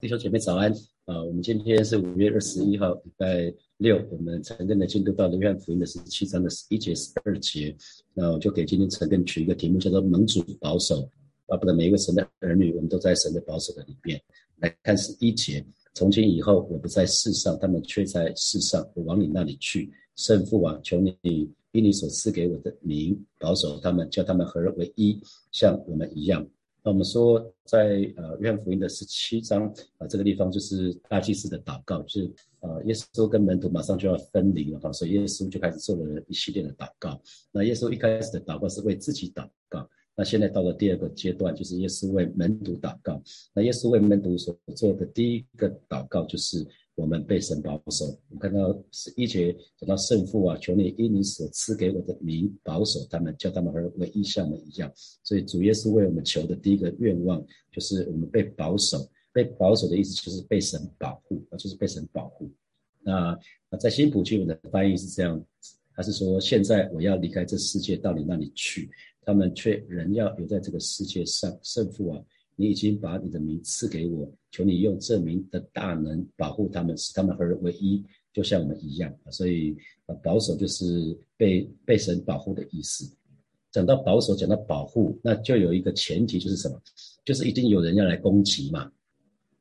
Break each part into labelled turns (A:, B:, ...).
A: 弟兄姐妹早安啊！我们今天是五月二十一号，礼拜六。我们陈根的进度到约翰福音的十七章的十一节、十二节。那我就给今天陈根取一个题目，叫做“盟主保守”。巴不得每一位神的儿女，我们都在神的保守的里面。来看十一节：从今以后，我不在世上，他们却在世上。我往你那里去，圣父啊，求你以你所赐给我的名保守他们，叫他们合而为一，像我们一样。那我们说，在呃约翰福音的十七章啊这个地方，就是大祭司的祷告，就是呃耶稣跟门徒马上就要分离了哈，所以耶稣就开始做了一系列的祷告。那耶稣一开始的祷告是为自己祷，那现在到了第二个阶段，就是耶稣为门徒祷告。那耶稣为门徒所做的第一个祷告就是。我们被神保守。我们看到是一节讲到圣父啊，求你因你所赐给我的名保守他们，叫他们和为一像的一样。所以主耶稣为我们求的第一个愿望，就是我们被保守。被保守的意思就是被神保护啊，就是被神保护。那那在新普经文的翻译是这样，他是说现在我要离开这世界到你那里去，他们却仍要留在这个世界上。圣父啊。你已经把你的名赐给我，求你用这名的大能保护他们，使他们合而为一，就像我们一样。所以，保守就是被被神保护的意思。讲到保守，讲到保护，那就有一个前提，就是什么？就是一定有人要来攻击嘛。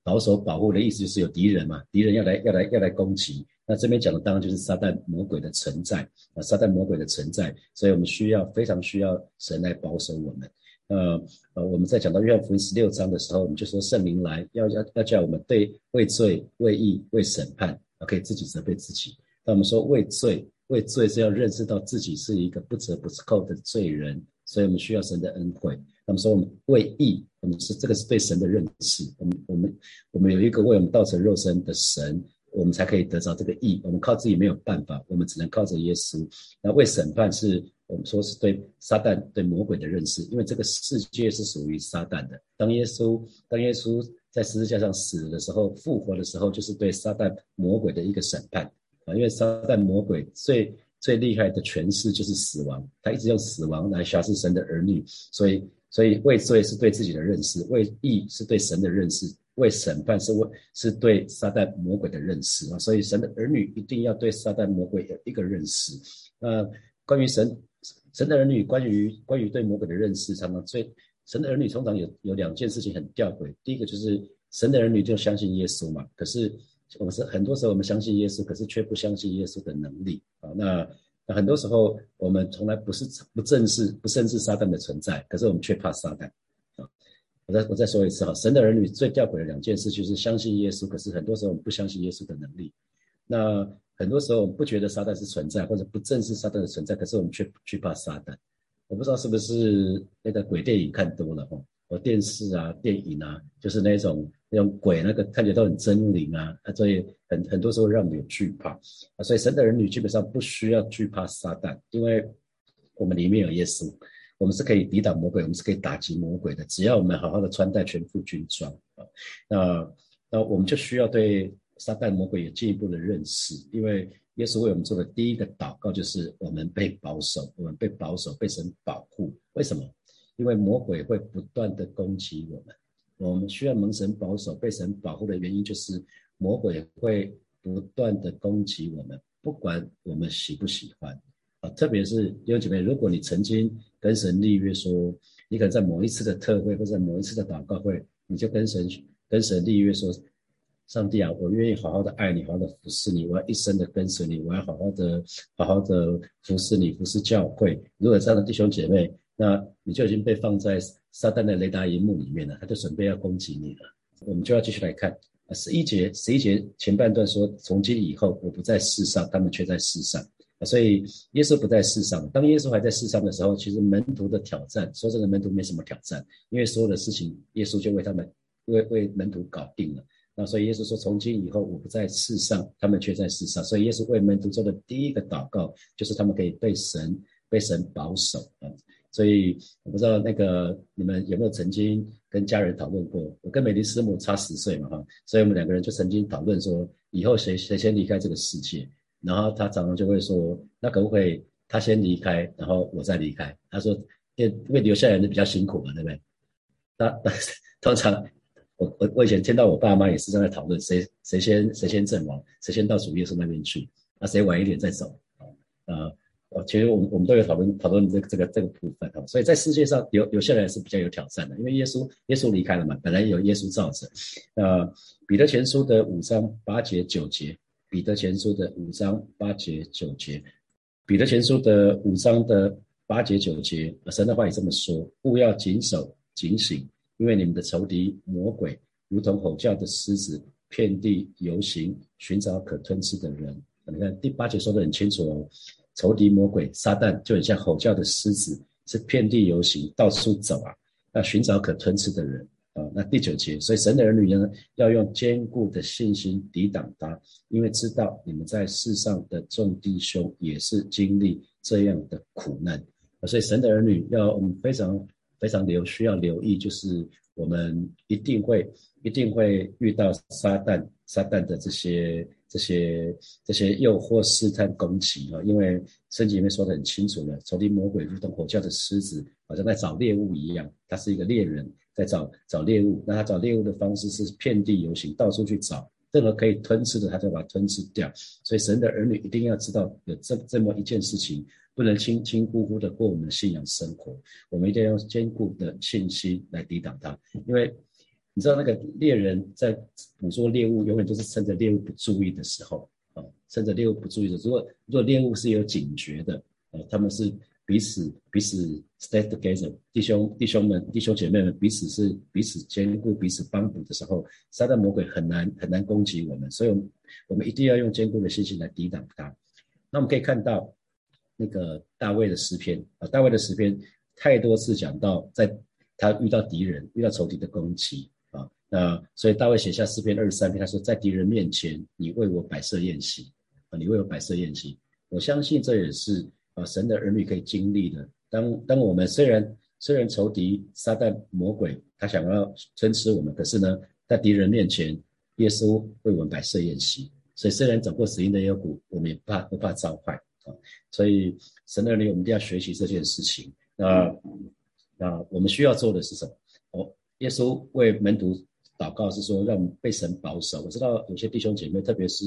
A: 保守保护的意思就是有敌人嘛，敌人要来要来要来攻击。那这边讲的当然就是撒旦魔鬼的存在啊，撒旦魔鬼的存在。所以我们需要非常需要神来保守我们。呃呃，我们在讲到约翰福音十六章的时候，我们就说圣灵来要要要叫我们对为罪、为义、为审判，可以自己责备自己。那我们说为罪，为罪是要认识到自己是一个不折不扣的罪人，所以我们需要神的恩惠。那么说我们为义，我们是这个是对神的认识。我们我们我们有一个为我们道成肉身的神。我们才可以得到这个义。我们靠自己没有办法，我们只能靠着耶稣。那为审判是我们说是对撒旦、对魔鬼的认识，因为这个世界是属于撒旦的。当耶稣当耶稣在十字架上死的时候，复活的时候，就是对撒旦魔鬼的一个审判啊。因为撒旦魔鬼最最厉害的权势就是死亡，他一直用死亡来辖制神的儿女，所以所以为罪是对自己的认识，为义是对神的认识。为审判是为是对撒旦魔鬼的认识啊，所以神的儿女一定要对撒旦魔鬼有一个认识。那关于神神的儿女，关于关于对魔鬼的认识，常常最神的儿女通常有有两件事情很吊诡。第一个就是神的儿女就相信耶稣嘛，可是我们是很多时候我们相信耶稣，可是却不相信耶稣的能力啊。那很多时候我们从来不是不正视不正视撒旦的存在，可是我们却怕撒旦。我再我再说一次哈，神的儿女最吊诡的两件事就是相信耶稣，可是很多时候我们不相信耶稣的能力。那很多时候我们不觉得撒旦是存在，或者不正视撒旦的存在，可是我们却惧怕撒旦。我不知道是不是那个鬼电影看多了哈，我电视啊、电影啊，就是那种那种鬼那个看起来都很狰狞啊，所以很很多时候让我们有惧怕。所以神的儿女基本上不需要惧怕撒旦，因为我们里面有耶稣。我们是可以抵挡魔鬼，我们是可以打击魔鬼的。只要我们好好的穿戴全副军装啊，那那我们就需要对撒旦魔鬼有进一步的认识。因为耶稣为我们做的第一个祷告就是我们被保守，我们被保守，被神保护。为什么？因为魔鬼会不断的攻击我们，我们需要蒙神保守，被神保护的原因就是魔鬼会不断的攻击我们，不管我们喜不喜欢。啊，特别是弟兄姐妹，如果你曾经跟神立约说，你可能在某一次的特会或者某一次的祷告会，你就跟神跟神立约说，上帝啊，我愿意好好的爱你，好好的服侍你，我要一生的跟随你，我要好好的好好的服侍你，服侍教会。如果这样的弟兄姐妹，那你就已经被放在撒旦的雷达荧幕里面了，他就准备要攻击你了。我们就要继续来看啊，十一节十一节前半段说，从今以后我不在世上，他们却在世上。所以耶稣不在世上。当耶稣还在世上的时候，其实门徒的挑战，说这个门徒没什么挑战，因为所有的事情耶稣就为他们为为门徒搞定了。那所以耶稣说，从今以后我不在世上，他们却在世上。所以耶稣为门徒做的第一个祷告，就是他们可以被神被神保守啊。所以我不知道那个你们有没有曾经跟家人讨论过？我跟美丽师母差十岁嘛哈，所以我们两个人就曾经讨论说，以后谁谁先离开这个世界。然后他常常就会说：“那可不可以他先离开，然后我再离开？”他说：“因为留下来的比较辛苦嘛，对不对？”那 通常我我我以前听到我爸妈也是在讨论谁谁先谁先阵亡，谁先到主耶稣那边去，那谁晚一点再走啊？呃，其实我们我们都有讨论讨论这个这个这个部分啊。所以在世界上留留下来是比较有挑战的，因为耶稣耶稣离开了嘛，本来有耶稣罩着。呃，彼得前书的五章八节九节，彼得前书的五章八节九节，彼得前书的五章的八节九节，神的话也这么说：勿要谨守警醒。因为你们的仇敌魔鬼如同吼叫的狮子，遍地游行，寻找可吞吃的人。你看第八节说的很清楚哦，仇敌魔鬼撒旦就很像吼叫的狮子，是遍地游行，到处走啊，要寻找可吞吃的人那第九节，所以神的儿女呢，要用坚固的信心抵挡他，因为知道你们在世上的众弟兄也是经历这样的苦难啊。所以神的儿女要我们非常。非常留需要留意，就是我们一定会一定会遇到撒旦撒旦的这些这些这些诱惑试探攻击啊，因为圣经里面说的很清楚了，仇敌魔鬼如同吼叫的狮子，好像在找猎物一样，他是一个猎人，在找找猎物。那他找猎物的方式是遍地游行，到处去找任何可以吞吃的，他就把它吞吃掉。所以神的儿女一定要知道有这这么一件事情。不能轻轻忽忽的过我们的信仰生活，我们一定要用坚固的信心来抵挡它。因为你知道，那个猎人在捕捉猎物，永远都是趁着猎物不注意的时候啊，趁着猎物不注意的时候。如果如果猎物是有警觉的，呃，他们是彼此彼此 stay together，弟兄弟兄们弟兄姐妹们彼此是彼此兼顾彼此帮补的时候，撒旦魔鬼很难很难攻击我们。所以，我们一定要用坚固的信心来抵挡它。那我们可以看到。那个大卫的诗篇啊，大卫的诗篇太多次讲到，在他遇到敌人、遇到仇敌的攻击啊，那所以大卫写下诗篇二十三篇，他说：“在敌人面前，你为我摆设宴席啊，你为我摆设宴席。”我相信这也是啊，神的儿女可以经历的。当当我们虽然虽然仇敌撒旦魔鬼他想要吞吃我们，可是呢，在敌人面前，耶稣为我们摆设宴席。所以虽然走过死荫的幽谷，我们也不怕不怕遭害。所以神的儿女我们一定要学习这件事情。那那我们需要做的是什么？哦，耶稣为门徒祷告是说，让被神保守。我知道有些弟兄姐妹，特别是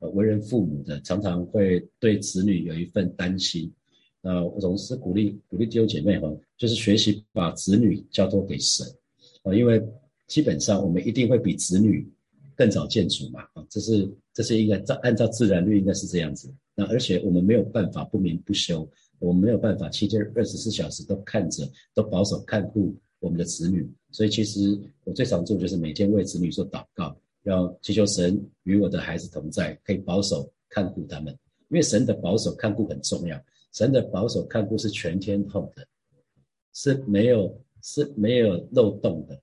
A: 呃为人父母的，常常会对子女有一份担心。那我总是鼓励鼓励弟兄姐妹哈，就是学习把子女交托给神啊，因为基本上我们一定会比子女更早见主嘛啊，这是这是应该照按照自然律应该是这样子。那而且我们没有办法不眠不休，我们没有办法七天二十四小时都看着，都保守看顾我们的子女。所以其实我最常做就是每天为子女做祷告，要祈求神与我的孩子同在，可以保守看顾他们。因为神的保守看顾很重要，神的保守看顾是全天候的，是没有是没有漏洞的，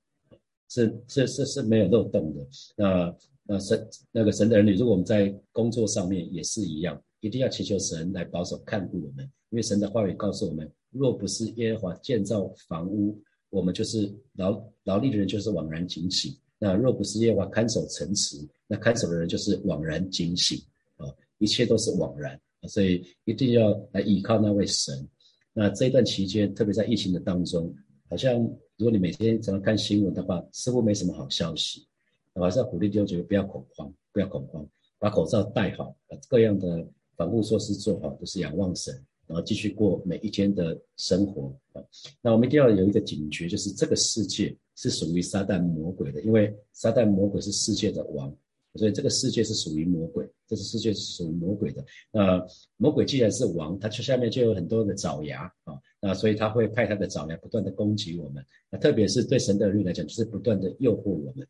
A: 是是是是没有漏洞的。那那神那个神的儿女，如果我们在工作上面也是一样。一定要祈求神来保守看顾我们，因为神的话语告诉我们：若不是耶和华建造房屋，我们就是劳劳力的人就是枉然警醒；那若不是耶和华看守城池，那看守的人就是枉然警醒啊！一切都是枉然，所以一定要来依靠那位神。那这一段期间，特别在疫情的当中，好像如果你每天常常看新闻的话，似乎没什么好消息。我还是要鼓励弟兄姐妹不要恐慌，不要恐慌，把口罩戴好，各样的。防护措施做好，都是仰望神，然后继续过每一天的生活啊。那我们一定要有一个警觉，就是这个世界是属于撒旦魔鬼的，因为撒旦魔鬼是世界的王，所以这个世界是属于魔鬼，这个世界是属于魔鬼的。那魔鬼既然是王，他就下面就有很多的爪牙啊，那所以他会派他的爪牙不断的攻击我们，那特别是对神的儿女来讲，就是不断的诱惑我们。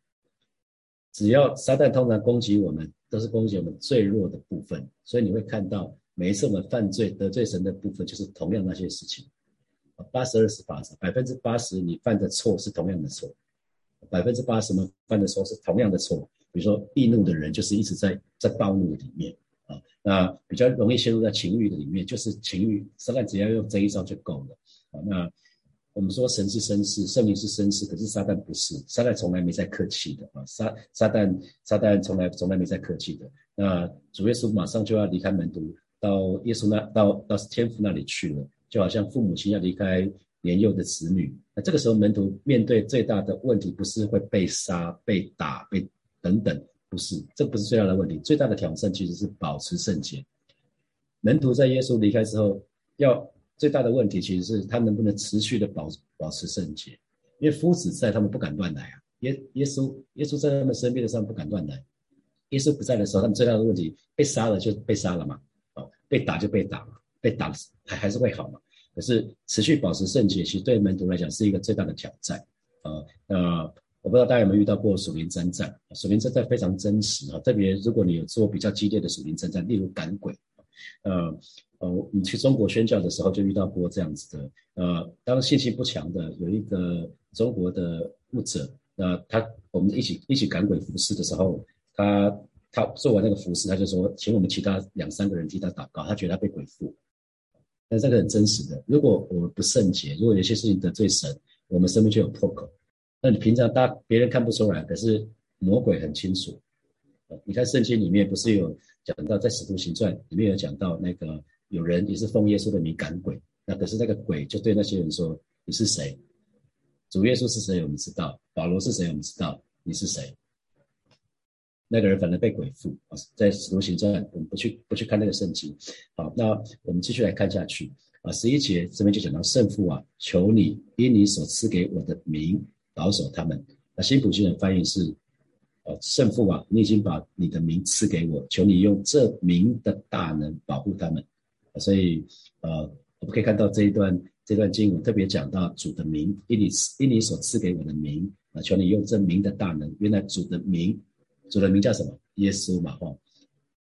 A: 只要撒旦通常攻击我们，都是攻击我们最弱的部分，所以你会看到每一次我们犯罪得罪神的部分，就是同样那些事情。八十二十法则，百分之八十你犯的错是同样的错，百分之八十们犯的错是同样的错。比如说易怒的人，就是一直在在暴怒里面啊，那比较容易陷入在情欲的里面，就是情欲，撒旦只要用这一招就够了啊，那。我们说神是绅士，圣灵是绅士，可是撒旦不是，撒旦从来没在客气的啊！撒撒旦撒旦从来从来没在客气的。那主耶稣马上就要离开门徒，到耶稣那到到天父那里去了，就好像父母亲要离开年幼的子女那这个时候门徒面对最大的问题，不是会被杀、被打、被等等，不是，这不是最大的问题。最大的挑战其实是保持圣洁。门徒在耶稣离开之后，要最大的问题其实是他能不能持续的保保持圣洁，因为夫子在，他们不敢乱来啊。耶耶稣耶稣在他们身边的时候不敢乱来，耶稣不在的时候，他们最大的问题被杀了就被杀了嘛，被打就被打了，被打还还是会好嘛。可是持续保持圣洁，其实对门徒来讲是一个最大的挑战呃呃我不知道大家有没有遇到过属灵征战？属灵征战非常真实啊，特别如果你有做比较激烈的属灵征战，例如赶鬼。呃呃，你去中国宣教的时候就遇到过这样子的。呃，当信心不强的有一个中国的牧者，那他我们一起一起赶鬼服侍的时候，他他做完那个服侍，他就说，请我们其他两三个人替他祷告，他觉得他被鬼附。但这个很真实的。如果我们不圣洁，如果有些事情得罪神，我们生命就有破口。那你平常大别人看不出来，可是魔鬼很清楚。你看圣经里面不是有？讲到在使徒行传里面有讲到那个有人也是奉耶稣的名赶鬼，那可是那个鬼就对那些人说：“你是谁？主耶稣是谁？我们知道。保罗是谁？我们知道。你是谁？”那个人反而被鬼附啊！在使徒行传，我们不去不去看那个圣经。好，那我们继续来看下去啊。十一节这边就讲到圣父啊，求你因你所赐给我的名保守他们。那新普信的翻译是。呃，圣父啊，你已经把你的名赐给我，求你用这名的大能保护他们。所以，呃，我们可以看到这一段这段经文特别讲到主的名，因你因你所赐给我的名啊，求你用这名的大能。原来主的名，主的名叫什么？耶稣嘛，哈，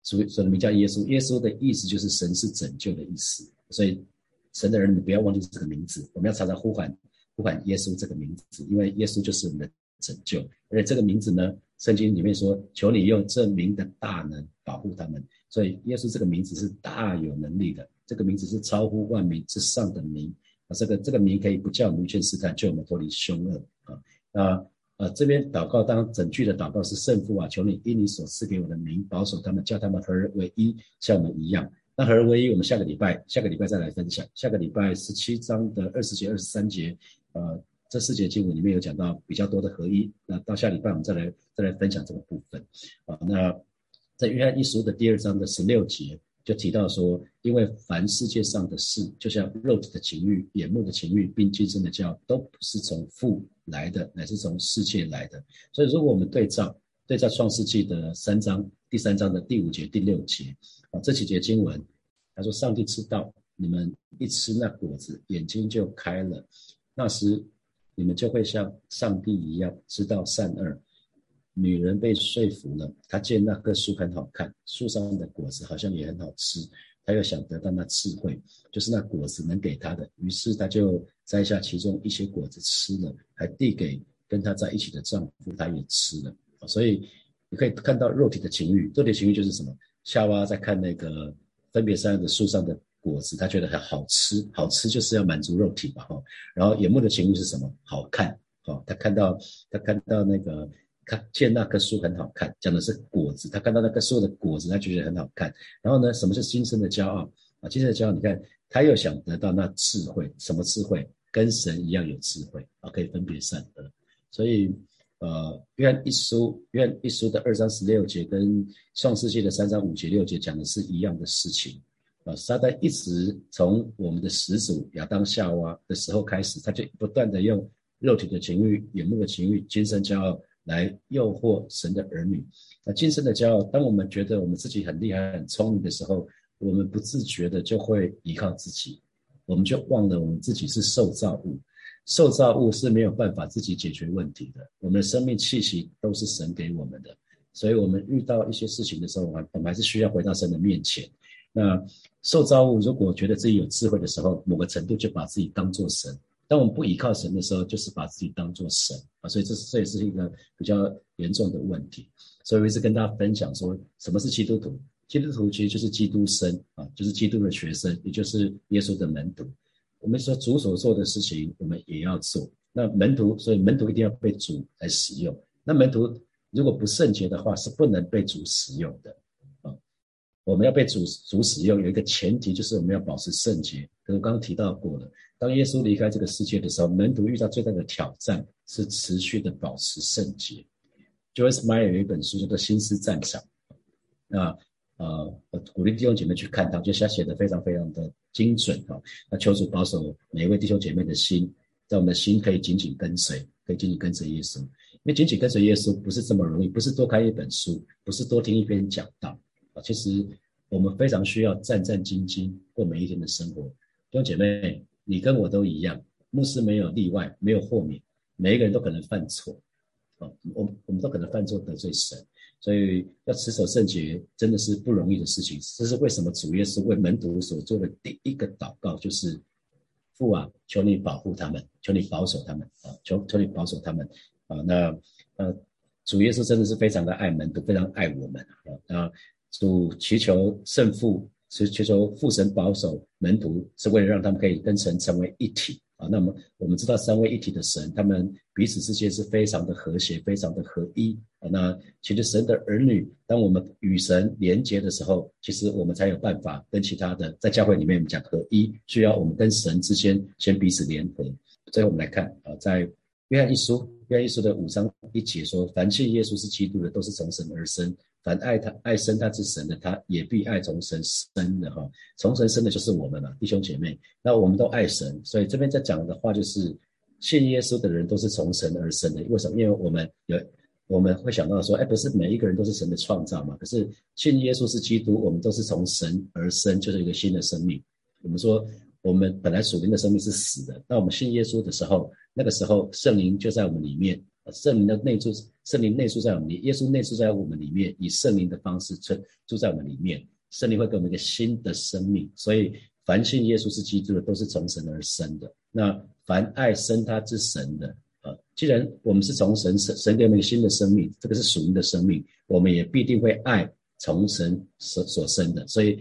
A: 主主的名叫耶稣。耶稣的意思就是神是拯救的意思。所以，神的人你不要忘记这个名字，我们要常常呼唤呼唤耶稣这个名字，因为耶稣就是我们的拯救。而且这个名字呢？圣经里面说：“求你用这名的大能保护他们。”所以耶稣这个名字是大有能力的，这个名字是超乎万名之上的名啊！这个这个名可以不叫我们去试探，救我们脱离凶恶啊！那呃，这边祷告当整句的祷告是圣父啊，求你因你所赐给我的名保守他们，叫他们合而为一，像我们一样。那合而为一，我们下个礼拜下个礼拜再来分享。下个礼拜十七章的二十节、二十三节，呃。这四节经文里面有讲到比较多的合一，那到下礼拜我们再来再来分享这个部分啊。那在约翰一书的第二章的十六节就提到说，因为凡世界上的事，就像肉体的情欲、眼目的情欲，并今生的教，都不是从父来的，乃是从世界来的。所以，如果我们对照对照创世纪的三章第三章的第五节、第六节啊，这几节经文，他说：“上帝知道你们一吃那果子，眼睛就开了，那时。”你们就会像上帝一样知道善恶。女人被说服了，她见那棵树很好看，树上的果子好像也很好吃，他又想得到那智慧，就是那果子能给他的，于是他就摘下其中一些果子吃了，还递给跟他在一起的丈夫，他也吃了。所以你可以看到肉体的情欲，肉体情欲就是什么？夏娃在看那个分别山的树上的。果子，他觉得很好吃，好吃就是要满足肉体嘛，哈。然后眼目的情欲是什么？好看，哈。他看到他看到那个看见那棵树很好看，讲的是果子。他看到那棵树的果子，他就觉得很好看。然后呢，什么是今生的骄傲啊？今生的骄傲，你看他又想得到那智慧，什么智慧？跟神一样有智慧啊，可以分别善恶。所以，呃，愿一书，愿一书的二章十六节跟创世纪的三章五节六节讲的是一样的事情。啊，撒旦一直从我们的始祖亚当夏娃的时候开始，他就不断的用肉体的情欲、眼目的情欲、精神骄傲来诱惑神的儿女。那今生的骄傲，当我们觉得我们自己很厉害、很聪明的时候，我们不自觉的就会依靠自己，我们就忘了我们自己是受造物。受造物是没有办法自己解决问题的，我们的生命气息都是神给我们的，所以我们遇到一些事情的时候，我们我们还是需要回到神的面前。那受造物如果觉得自己有智慧的时候，某个程度就把自己当做神；当我们不依靠神的时候，就是把自己当做神啊。所以这这也是一个比较严重的问题。所以我一直跟大家分享说，什么是基督徒？基督徒其实就是基督生啊，就是基督的学生，也就是耶稣的门徒。我们说主所做的事情，我们也要做。那门徒，所以门徒一定要被主来使用。那门徒如果不圣洁的话，是不能被主使用的啊。我们要被主主使用，有一个前提就是我们要保持圣洁。我刚刚提到过了，当耶稣离开这个世界的时候，门徒遇到最大的挑战是持续的保持圣洁。Joyce Meyer 有一本书叫做《心思战场》，那呃，我鼓励弟兄姐妹去看它，就他写的非常非常的精准啊。那求主保守每一位弟兄姐妹的心，在我们的心可以紧紧跟随，可以紧紧跟随耶稣。因为紧紧跟随耶稣不是这么容易，不是多看一本书，不是多听一篇讲道啊。其实我们非常需要战战兢兢过每一天的生活。弟姐妹，你跟我都一样，牧师没有例外，没有豁免，每一个人都可能犯错啊。我我们都可能犯错得罪神。所以要持守圣洁真的是不容易的事情。这是为什么主耶稣为门徒所做的第一个祷告，就是父啊，求你保护他们，求你保守他们啊，求求你保守他们啊。那呃，主耶稣真的是非常的爱门徒，非常爱我们啊。那主祈求圣父，是祈求父神保守门徒，是为了让他们可以跟神成为一体。啊，那么我们知道三位一体的神，他们彼此之间是非常的和谐，非常的合一啊。那其实神的儿女，当我们与神连结的时候，其实我们才有办法跟其他的在教会里面我们讲合一，需要我们跟神之间先彼此联合。最后我们来看啊，在约翰一书，约翰一书的五章一节说：凡信耶稣是基督的，都是从神而生。凡爱他爱生他之神的，他也必爱从神生的哈。从神生的就是我们嘛，弟兄姐妹。那我们都爱神，所以这边在讲的话就是，信耶稣的人都是从神而生的。为什么？因为我们有我们会想到说，哎，不是每一个人都是神的创造嘛？可是信耶稣是基督，我们都是从神而生，就是一个新的生命。我们说我们本来属灵的生命是死的，那我们信耶稣的时候，那个时候圣灵就在我们里面。圣灵的内住，圣灵内住在我们里，耶稣内住在我们里面，以圣灵的方式住住在我们里面。圣灵会给我们一个新的生命，所以凡信耶稣是基督的，都是从神而生的。那凡爱生他之神的，啊，既然我们是从神神神给我们新的生命，这个是属灵的生命，我们也必定会爱从神所所生的。所以，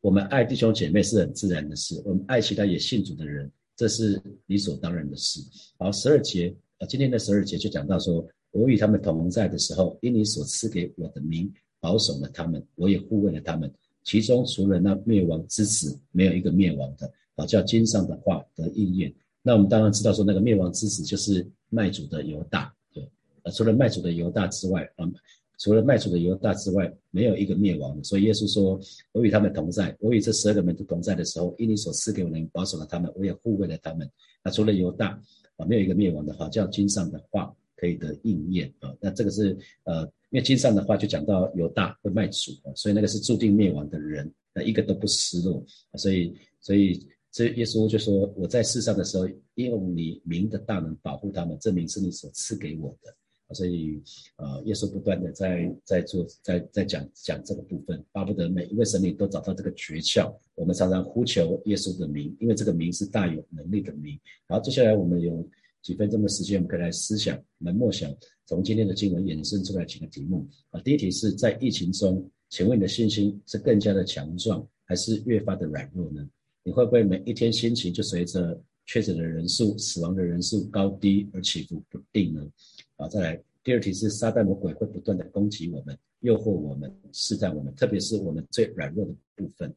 A: 我们爱弟兄姐妹是很自然的事，我们爱其他也信主的人，这是理所当然的事。好，十二节。今天的十二节就讲到说，我与他们同在的时候，因你所赐给我的名，保守了他们，我也护卫了他们。其中除了那灭亡之子，没有一个灭亡的。啊，叫经上的话得应验。那我们当然知道说，那个灭亡之子就是卖主的犹大。对，呃，除了卖主的犹大之外，啊，除了卖主的犹大之外，没有一个灭亡的。所以耶稣说，我与他们同在，我与这十二个门徒同在的时候，因你所赐给我的名，保守了他们，我也护卫了他们。那除了犹大。啊，没有一个灭亡的话，叫经上的话可以的应验啊。那这个是呃，因为经上的话就讲到犹大会卖主啊，所以那个是注定灭亡的人，那一个都不失落。所以，所以这耶稣就说：“我在世上的时候，用你名的大能保护他们，这名是你所赐给我的。”所以，呃，耶稣不断的在在做，在在讲讲这个部分，巴不得每一位神灵都找到这个诀窍。我们常常呼求耶稣的名，因为这个名是大有能力的名。好，接下来我们有几分钟的时间，我们可以来思想、来默想，从今天的经文衍生出来几个题目。啊，第一题是在疫情中，请问你的信心是更加的强壮，还是越发的软弱呢？你会不会每一天心情就随着确诊的人数、死亡的人数高低而起伏不定呢？好，再来第二题是撒旦魔鬼会不断的攻击我们，诱惑我们，试探我们，特别是我们最软弱的部分。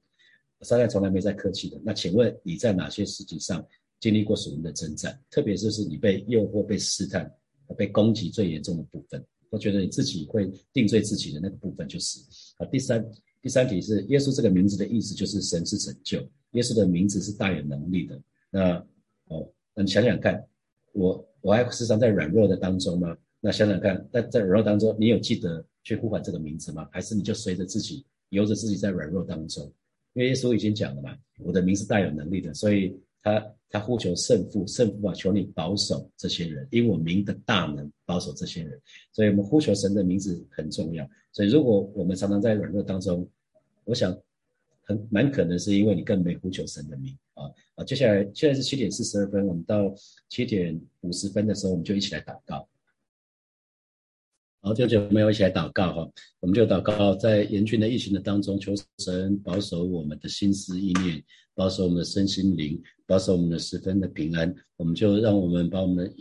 A: 撒旦从来没在客气的。那请问你在哪些事情上经历过属灵的征战？特别是是你被诱惑、被试探、被攻击最严重的部分，我觉得你自己会定罪自己的那个部分就是啊。第三第三题是耶稣这个名字的意思就是神是拯救，耶稣的名字是大有能力的。那哦，那你想想看，我。我还时常在软弱的当中吗？那想想看，在在软弱当中，你有记得去呼唤这个名字吗？还是你就随着自己由着自己在软弱当中？因为耶稣已经讲了嘛，我的名是大有能力的，所以他他呼求圣父，圣父啊，求你保守这些人，因我名的大能保守这些人。所以我们呼求神的名字很重要。所以如果我们常常在软弱当中，我想很蛮可能是因为你更没呼求神的名。啊啊！接下来现在是七点四十二分，我们到七点五十分的时候，我们就一起来祷告。好，就就没有一起来祷告哈，我们就祷告，在严峻的疫情的当中，求神保守我们的心思意念，保守我们的身心灵，保守我们的十分的平安。我们就让我们把我们的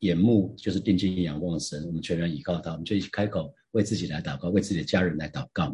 A: 眼目就是定睛仰望神，我们全然依靠他，我们就一起开口为自己来祷告，为自己的家人来祷告。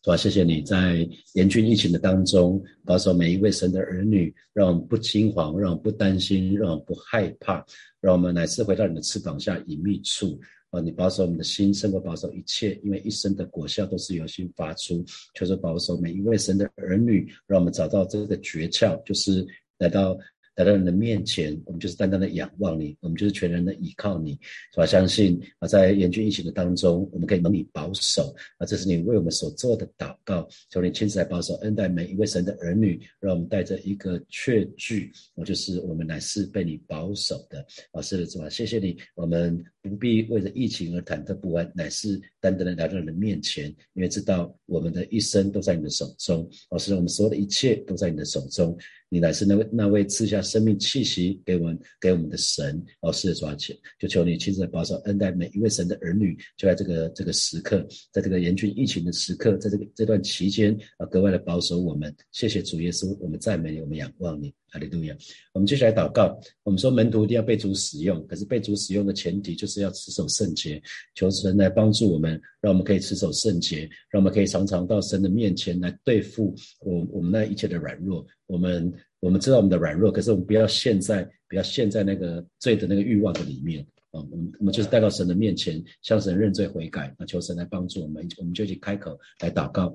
A: 主啊，谢谢你在严峻疫情的当中，保守每一位神的儿女，让我们不惊慌，让我们不担心，让我们不害怕，让我们乃是回到你的翅膀下隐秘处。啊，你保守我们的心，胜过保守一切，因为一生的果效都是由心发出。求主保守每一位神的儿女，让我们找到这个诀窍，就是来到。来到你的面前，我们就是单单的仰望你，我们就是全然的依靠你，是吧？相信啊，在严峻疫情的当中，我们可以蒙你保守啊，这是你为我们所做的祷告。求你亲自来保守，恩待每一位神的儿女，让我们带着一个确据，我就是我们乃是被你保守的啊，是的，是吧？谢谢你，我们不必为着疫情而忐忑不安，乃是单单的来到你的面前，因为知道我们的一生都在你的手中，哦，是我们所有的一切都在你的手中。你乃是那位那位赐下生命气息给我们给我们的神哦，是的，抓起，就求你亲自保守恩待每一位神的儿女，就在这个这个时刻，在这个严峻疫情的时刻，在这个这段期间啊，格外的保守我们。谢谢主耶稣，我们赞美你，我们仰望你。哈利路亚！我们接下来祷告。我们说门徒一定要被主使用，可是被主使用的前提就是是要持守圣洁。求神来帮助我们，让我们可以持守圣洁，让我们可以常常到神的面前来对付我我们那一切的软弱。我们我们知道我们的软弱，可是我们不要陷在不要陷在那个罪的那个欲望的里面啊！我们我们就是带到神的面前，向神认罪悔改，那求神来帮助我们。我们就去开口来祷告。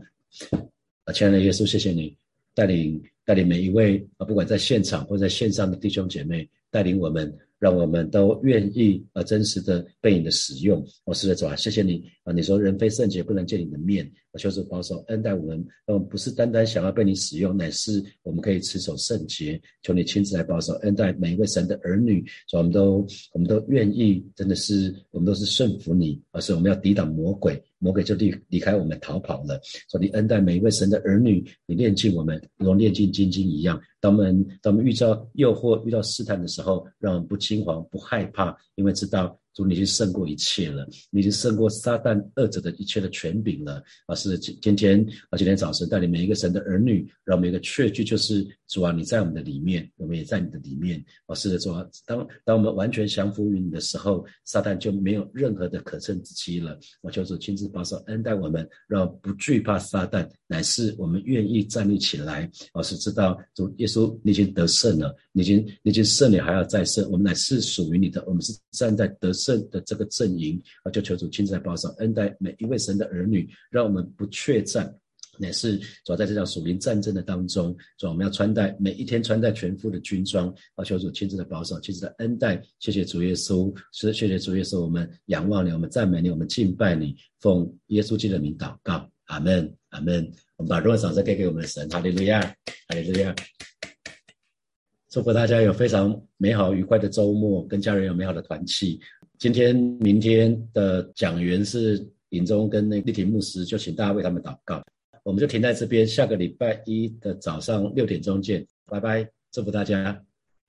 A: 啊，亲爱的耶稣，谢谢你带领。带领每一位啊，不管在现场或在线上的弟兄姐妹，带领我们，让我们都愿意啊，真实的被你的使用。我是的主啊，谢谢你啊！你说人非圣洁不能见你的面，我求主保守恩待我们。嗯，不是单单想要被你使用，乃是我们可以持守圣洁。求你亲自来保守恩待每一位神的儿女，所以我们都我们都愿意，真的是我们都是顺服你，而是我们要抵挡魔鬼。魔鬼就离离开我们逃跑了。说你恩待每一位神的儿女，你炼尽我们，如同炼尽金经一样。当我们当我们遇到诱惑、遇到试探的时候，让我们不心慌、不害怕，因为知道。主，你已经胜过一切了，你已经胜过撒旦二者的一切的权柄了。啊，是今今天啊，今天早晨带领每一个神的儿女，让我们一个确据，就是主啊，你在我们的里面，我们也在你的里面。啊，是的，主啊，当当我们完全降服于你的时候，撒旦就没有任何的可乘之机了。我求主亲自保守恩待我们，让不惧怕撒旦，乃是我们愿意站立起来。而是知道主耶稣你已经得胜了，你已经你已经胜了，还要再胜。我们乃是属于你的，我们是站在得胜。圣的这个阵营啊，就求主亲自来保守恩待每一位神的儿女，让我们不怯战，也是主要在这场属灵战争的当中，主要我们要穿戴每一天穿戴全副的军装啊，求主亲自的保守，亲自的恩待。谢谢主耶稣，是谢谢主耶稣，我们仰望你，我们赞美你，我们敬拜你，奉耶稣基督的名祷告，阿门，阿门。我们把荣耀掌声给给我们的神，哈利路亚，哈利路亚。祝福大家有非常美好愉快的周末，跟家人有美好的团契。今天、明天的讲员是尹中跟那立体牧师，就请大家为他们祷告。我们就停在这边，下个礼拜一的早上六点钟见，拜拜，祝福大家。